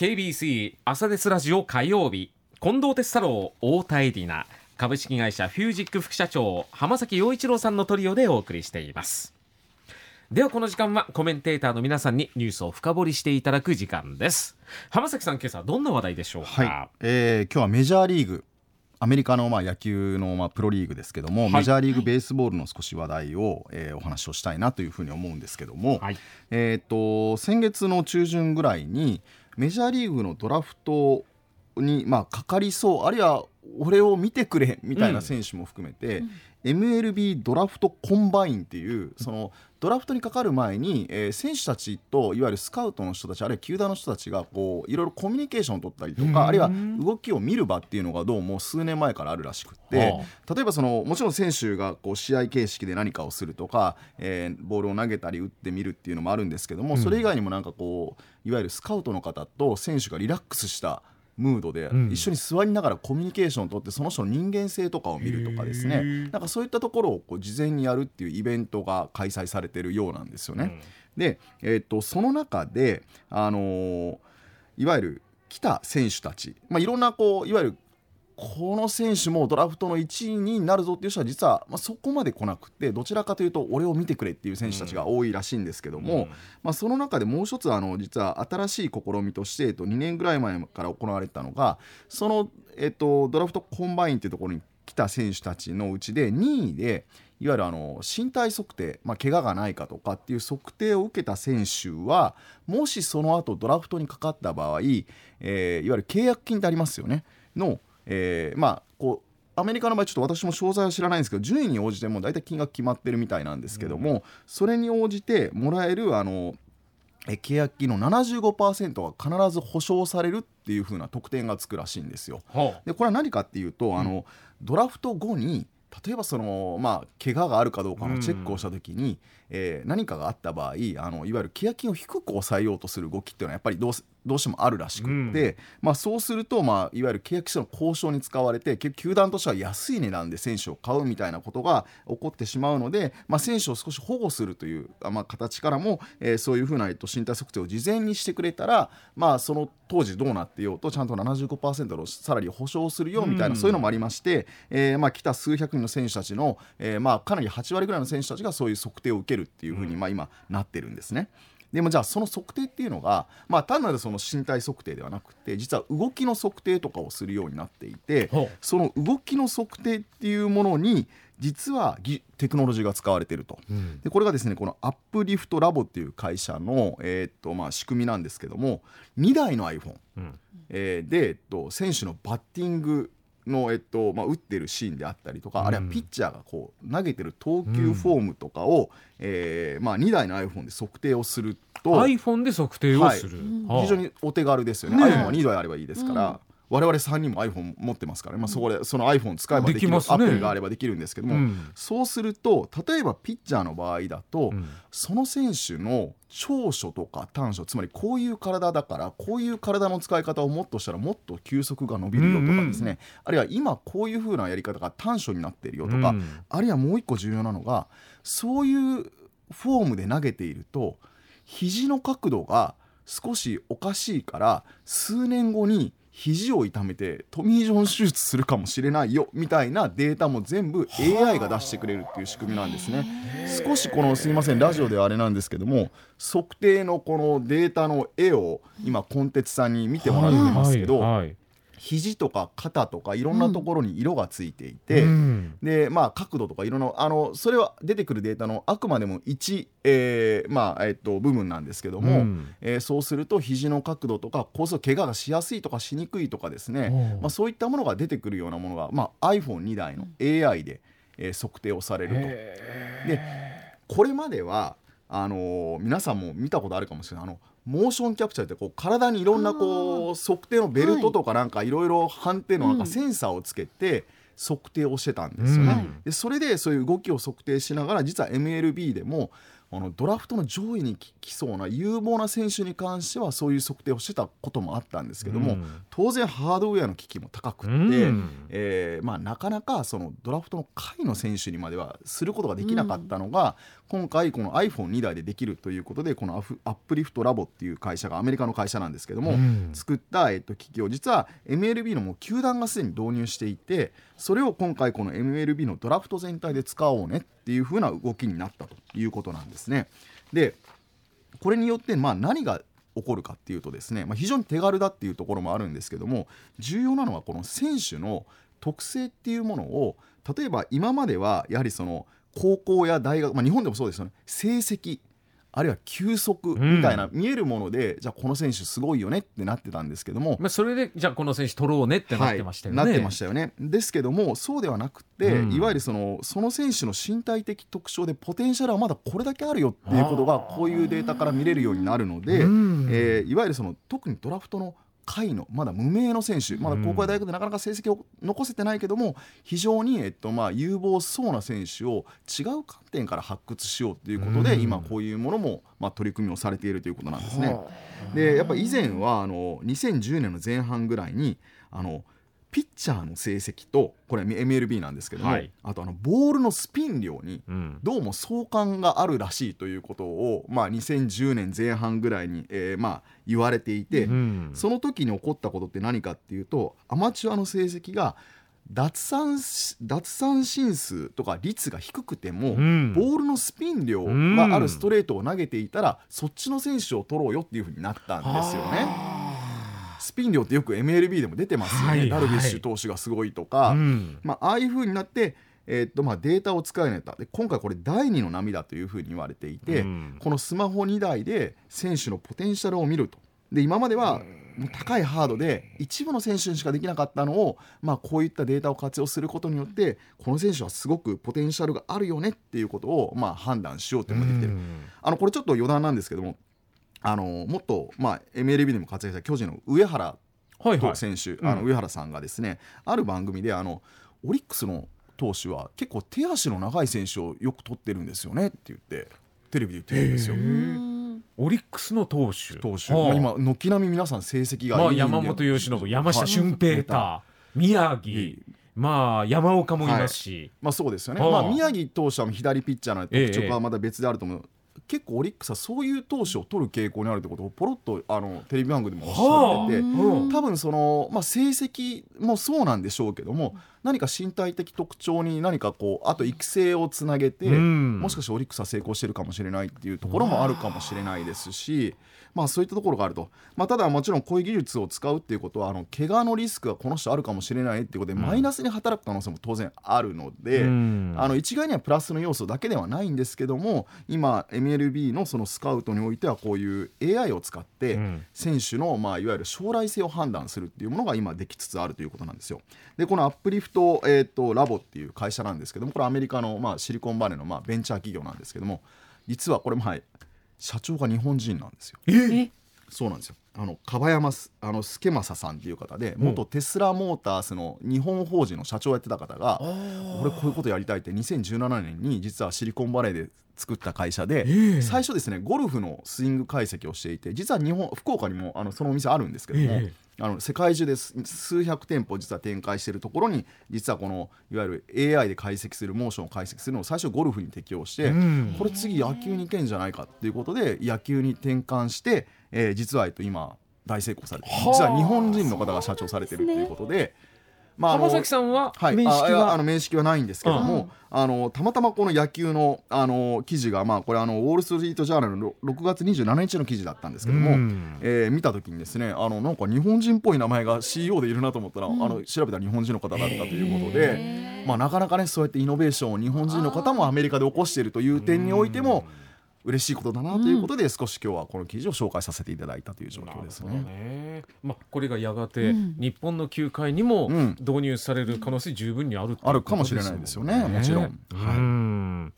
KBC 朝ですラジオ火曜日。近藤哲太郎太田エディナ株式会社フュージック副社長浜崎陽一郎さんのトリオでお送りしています。ではこの時間はコメンテーターの皆さんにニュースを深掘りしていただく時間です。浜崎さん今朝どんな話題でしょうか、はい。えー、今日はメジャーリーグ。アメリカのまあ野球のまあプロリーグですけども、はい、メジャーリーグベースボールの少し話題を、えー、お話をしたいなというふうに思うんですけども、はい、えーと先月の中旬ぐらいにメジャーリーグのドラフトにまあかかりそうあるいは俺を見てくれみたいな選手も含めて、うん。MLB ドラフトコンバインっていうそのドラフトにかかる前に、えー、選手たちといわゆるスカウトの人たちあるいは球団の人たちがこういろいろコミュニケーションを取ったりとかあるいは動きを見る場っていうのがどうも数年前からあるらしくて例えばそのもちろん選手がこう試合形式で何かをするとか、えー、ボールを投げたり打ってみるっていうのもあるんですけどもそれ以外にもなんかこういわゆるスカウトの方と選手がリラックスしたムードで一緒に座りながらコミュニケーションをとってその人の人間性とかを見るとかですね。なんかそういったところをこう事前にやるっていうイベントが開催されてるようなんですよね。うん、で、えー、っとその中で、あのー、いわゆる来た選手たち、まあ、いろんなこういわゆるこの選手もドラフトの1位になるぞっていう人は実は、まあ、そこまで来なくてどちらかというと俺を見てくれっていう選手たちが多いらしいんですけども、うん、まあ、その中でもう一つあの実は新しい試みとして、えっと、2年ぐらい前から行われたのがその、えっと、ドラフトコンバインっていうところに来た選手たちのうちで2位でいわゆるあの身体測定、まあ、怪我がないかとかっていう測定を受けた選手はもしその後ドラフトにかかった場合、えー、いわゆる契約金ってありますよねのえー、まあこうアメリカの場合ちょっと私も詳細は知らないんですけど順位に応じても大体金額決まってるみたいなんですけども、うん、それに応じてもらえるあのえ契約金の75%は必ず保証されるっていう風な特典がつくらしいんですよ。でこれは何かっていうと、あのドラフト後に例えばそのまあ怪我があるかどうかのチェックをした時に、うん、えー、何かがあった場合あのいわゆる契約金を低く抑えようとする動きっていうのはやっぱりどうどうしてもあるらしくって、うん、まあ、そうすると、まあ、いわゆる契約書の交渉に使われて球団としては安い値段で選手を買うみたいなことが起こってしまうので、まあ、選手を少し保護するという、まあ、形からも、えー、そういうふうな、えっと、身体測定を事前にしてくれたら、まあ、その当時どうなってようとちゃんと75%のサラリーを保証するよみたいな、うん、そういうのもありまして、えーまあ、来た数百人の選手たちの、えーまあ、かなり8割ぐらいの選手たちがそういう測定を受けるっていうふうに、まあ、今なってるんですね。でもじゃあその測定っていうのが、まあ、単なるその身体測定ではなくて実は動きの測定とかをするようになっていてその動きの測定っていうものに実はテクノロジーが使われていると、うん、でこれがですねこのアップリフトラボっていう会社の、えー、っとまあ、仕組みなんですけども2台の iPhone、うん、えー、で、えっと、選手のバッティングの、えっとまあ、打ってるシーンであったりとか、うん、あるいはピッチャーがこう投げてる投球フォームとかを、うん、えー、まあ、2台の iPhone で測定をすると iPhone で測定をする、はい、非常にお手軽ですよね。ね iPhone は2台あればいいですから。我々3人も iPhone 持ってますから、まあ、そこでその iPhone 使えばできる、ね、アプリがあればできるんですけども、うん、そうすると例えばピッチャーの場合だと、うん、その選手の長所とか短所つまりこういう体だからこういう体の使い方をもっとしたらもっと球速が伸びるよとかですね、うん。うん、あるいは今こういう風なやり方が短所になってるよとか、うん、あるいはもう一個重要なのがそういうフォームで投げていると肘の角度が少しおかしいから数年後に肘を痛めてトミー・ジョン手術するかもしれないよみたいなデータも全部 AI が出してくれるっていう仕組みなんですね。少しこのすいませんラジオではあれなんですけども測定のこのデータの絵を今コンテツさんに見てもらってますけど、はいはい肘とか肩とかいろんなところに色がついていて、うん、でまあ角度とかいろんなあのそれは出てくるデータのあくまでも1、えー、まあえっと部分なんですけども、うん、えー、そうすると肘の角度とかこうすると怪我がしやすいとかしにくいとかですね、まあ、そういったものが出てくるようなものが、まあ、iPhone2 台の AI で、えー、測定をされると。でこれまではあのー、皆さんも見たことあるかもしれない。あのモーションキャプチャーってこう体にいろんなこう測定のベルトとかなんかい。ろいろ判定のなんかセンサーをつけて測定をしてたんですよね。でそれでそういう動きを測定しながら実は MLB でもあのドラフトの上位に来そうな有望な選手に関してはそういう測定をしてたこともあったんですけども、うん、当然ハードウェアの機器も高くて、うん、えー、まあ、なかなかそのドラフトの下位の選手にまではすることができなかったのが、うん、今回この iPhone2 台でできるということでこのアップリフトラボっていう会社がアメリカの会社なんですけども、作った、えっと、機器を実は MLB のもう球団がすでに導入していてそれを今回この MLB のドラフト全体で使おうねってていう風な動きになったということなんですね。でこれによってま何が起こるかっていうとですね、まあ、非常に手軽だっていうところもあるんですけども重要なのはこの選手の特性っていうものを例えば今まではやはりその高校や大学、まあ、日本でもそうですよね成績あるいは球速みたいな見えるもので、うん、じゃあこの選手すごいよねってなってたんですけども、まあ、それでじゃあこの選手取ろうねってなってましたよね。はい、なってましたよね。ですけどもそうではなくて、うん、いわゆるそのその選手の身体的特徴でポテンシャルはまだこれだけあるよっていうことがこういうデータから見れるようになるので、うん、えー、いわゆるその特にドラフトの下位のまだ無名の選手。まだ高校や大学でなかなか成績を残せてないけども非常に、えっとまあ、有望そうな選手を違う観点から発掘しようということで、今こういうものも、まあ、取り組みをされているということなんですね。でやっぱ以前はあの2010年の前半ぐらいにあのピッチャーの成績とこれ MLB なんですけども、はい、あとあのボールのスピン量にどうも相関があるらしいということを、まあ、2010年前半ぐらいに、えー、まあ言われていて、うん、その時に起こったことって何かっていうとアマチュアの成績が奪三奪三振数とか率が低くても、うん、ボールのスピン量があるストレートを投げていたら、そっちの選手を取ろうよっていうふうになったんですよね。スピン量ってよく MLB でも出てますよね、ダルビッシュ投手がすごいとか、うん、まあ、ああいうふうになって、えー、っとまあ、データを使えないと。で今回これ第2の波だというふうに言われていて、うん、このスマホ2台で選手のポテンシャルを見ると。で今まではもう高いハードで一部の選手にしかできなかったのを、まあ、こういったデータを活用することによってこの選手はすごくポテンシャルがあるよねっていうことを、まあ、判断しようというのができてる、あのこれちょっと余談なんですけどもあのもっと、まあ、MLB でも活躍した巨人の上原選手、はい。はい、あの上原さんがですね、うん、ある番組であのオリックスの投手は結構手足の長い選手をよく取ってるんですよねって言ってテレビで言ってるんですよ。オリックスの投手。投手、まあ、今軒並み皆さん成績がいい、まあ、山本由伸山下俊平太宮城まあ山岡もいますし、はい、まあそうですよね。まあ宮城投手は左ピッチャーの特徴はまた別であると思う。結構オリックスはそういう投手を取る傾向にあるってことをポロッとあのテレビ番組でもおっしゃってて、はあ、多分その、まあ、成績もそうなんでしょうけども何か身体的特徴に何かこうあと育成をつなげて、もしかしてオリックスは成功してるかもしれないっていうところもあるかもしれないですし。まあ、そういったところがあると、まあ、ただもちろんこういう技術を使うっていうことはあの怪我のリスクがこの人あるかもしれないっていうことで、マイナスに働く可能性も当然あるので、うん、あの一概にはプラスの要素だけではないんですけども今 MLB のそのスカウトにおいてはこういう AI を使って選手の、まあ、いわゆる将来性を判断するっていうものが今できつつあるということなんですよ。でこのアップリフト、えーと、ラボっていう会社なんですけどもこれアメリカの、まあ、シリコンバレーの、まあ、ベンチャー企業なんですけども実はこれもはい社長が日本人なんですよ。えそうなんですよ。あの樺山あの助正さんっていう方で元テスラモータースの日本法人の社長をやってた方が俺こういうことやりたいって2017年に実はシリコンバレーで作った会社で、最初ですねゴルフのスイング解析をしていて実は日本福岡にもあのそのお店あるんですけども、あの世界中で数百店舗実は展開しているところに実はこのいわゆる AI で解析するモーションを解析するのを最初ゴルフに適用して、これ次野球にいけんじゃないかっていうことで野球に転換して、えー、実はと今大成功されて実は日本人の方が社長されてるっていうことで。まあ、浜崎さんは面識は、はい、あの面識はないんですけども、あのたまたまこの野球のあの記事が、まあ、これあのウォール・ストリート・ジャーナルの6月27日の記事だったんですけども、えー、見た時にですねあのなんか日本人っぽい名前が CEO でいるなと思ったら、うん、あの調べたら日本人の方だったということで、まあ、なかなかねそうやってイノベーションを日本人の方もアメリカで起こしているという点においても。嬉しいことだなということで、少し今日はこの記事を紹介させていただいたという状況ですね。ねまあ、これがやがて日本の球界にも導入される可能性十分にある、ね、あるかもしれないですよねもちろん。は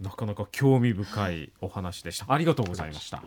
い、なかなか興味深いお話でした。ありがとうございました。